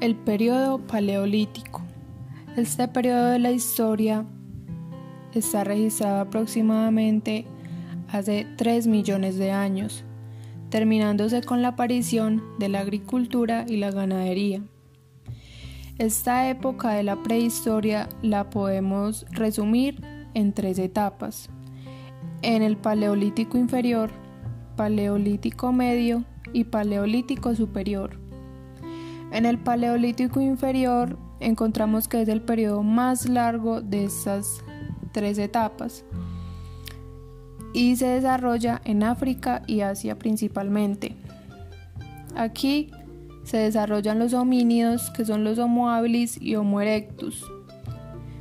El periodo paleolítico. Este periodo de la historia está registrado aproximadamente hace 3 millones de años, terminándose con la aparición de la agricultura y la ganadería. Esta época de la prehistoria la podemos resumir en tres etapas. En el Paleolítico inferior, Paleolítico medio y Paleolítico superior. En el Paleolítico inferior encontramos que es el periodo más largo de estas tres etapas y se desarrolla en África y Asia principalmente. Aquí se desarrollan los homínidos que son los Homo habilis y Homo erectus,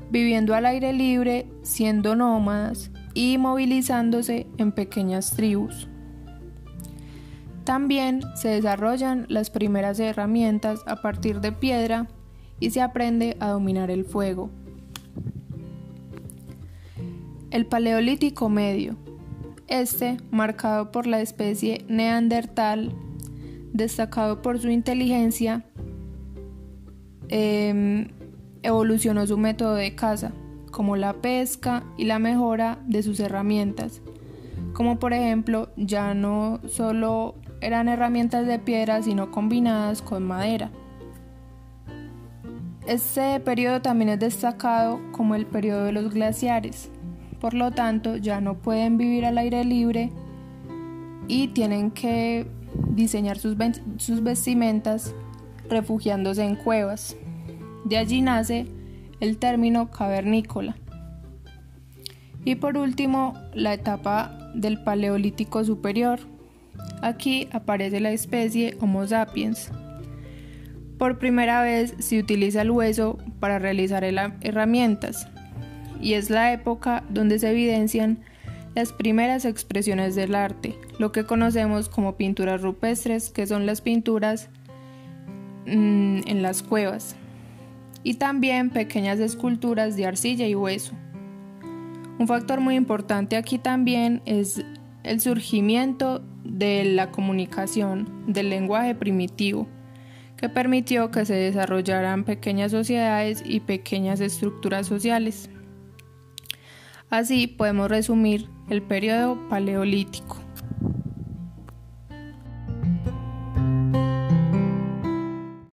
viviendo al aire libre, siendo nómadas y movilizándose en pequeñas tribus. También se desarrollan las primeras herramientas a partir de piedra y se aprende a dominar el fuego. El Paleolítico Medio. Este, marcado por la especie neandertal, destacado por su inteligencia, em, evolucionó su método de caza, como la pesca y la mejora de sus herramientas, como por ejemplo ya no solo eran herramientas de piedra sino combinadas con madera. Este periodo también es destacado como el periodo de los glaciares, por lo tanto ya no pueden vivir al aire libre y tienen que diseñar sus, sus vestimentas refugiándose en cuevas. De allí nace el término cavernícola. Y por último, la etapa del Paleolítico Superior, Aquí aparece la especie Homo sapiens. Por primera vez se utiliza el hueso para realizar herramientas y es la época donde se evidencian las primeras expresiones del arte, lo que conocemos como pinturas rupestres, que son las pinturas mm, en las cuevas, y también pequeñas esculturas de arcilla y hueso. Un factor muy importante aquí también es el surgimiento de la comunicación del lenguaje primitivo, que permitió que se desarrollaran pequeñas sociedades y pequeñas estructuras sociales. Así podemos resumir el periodo paleolítico.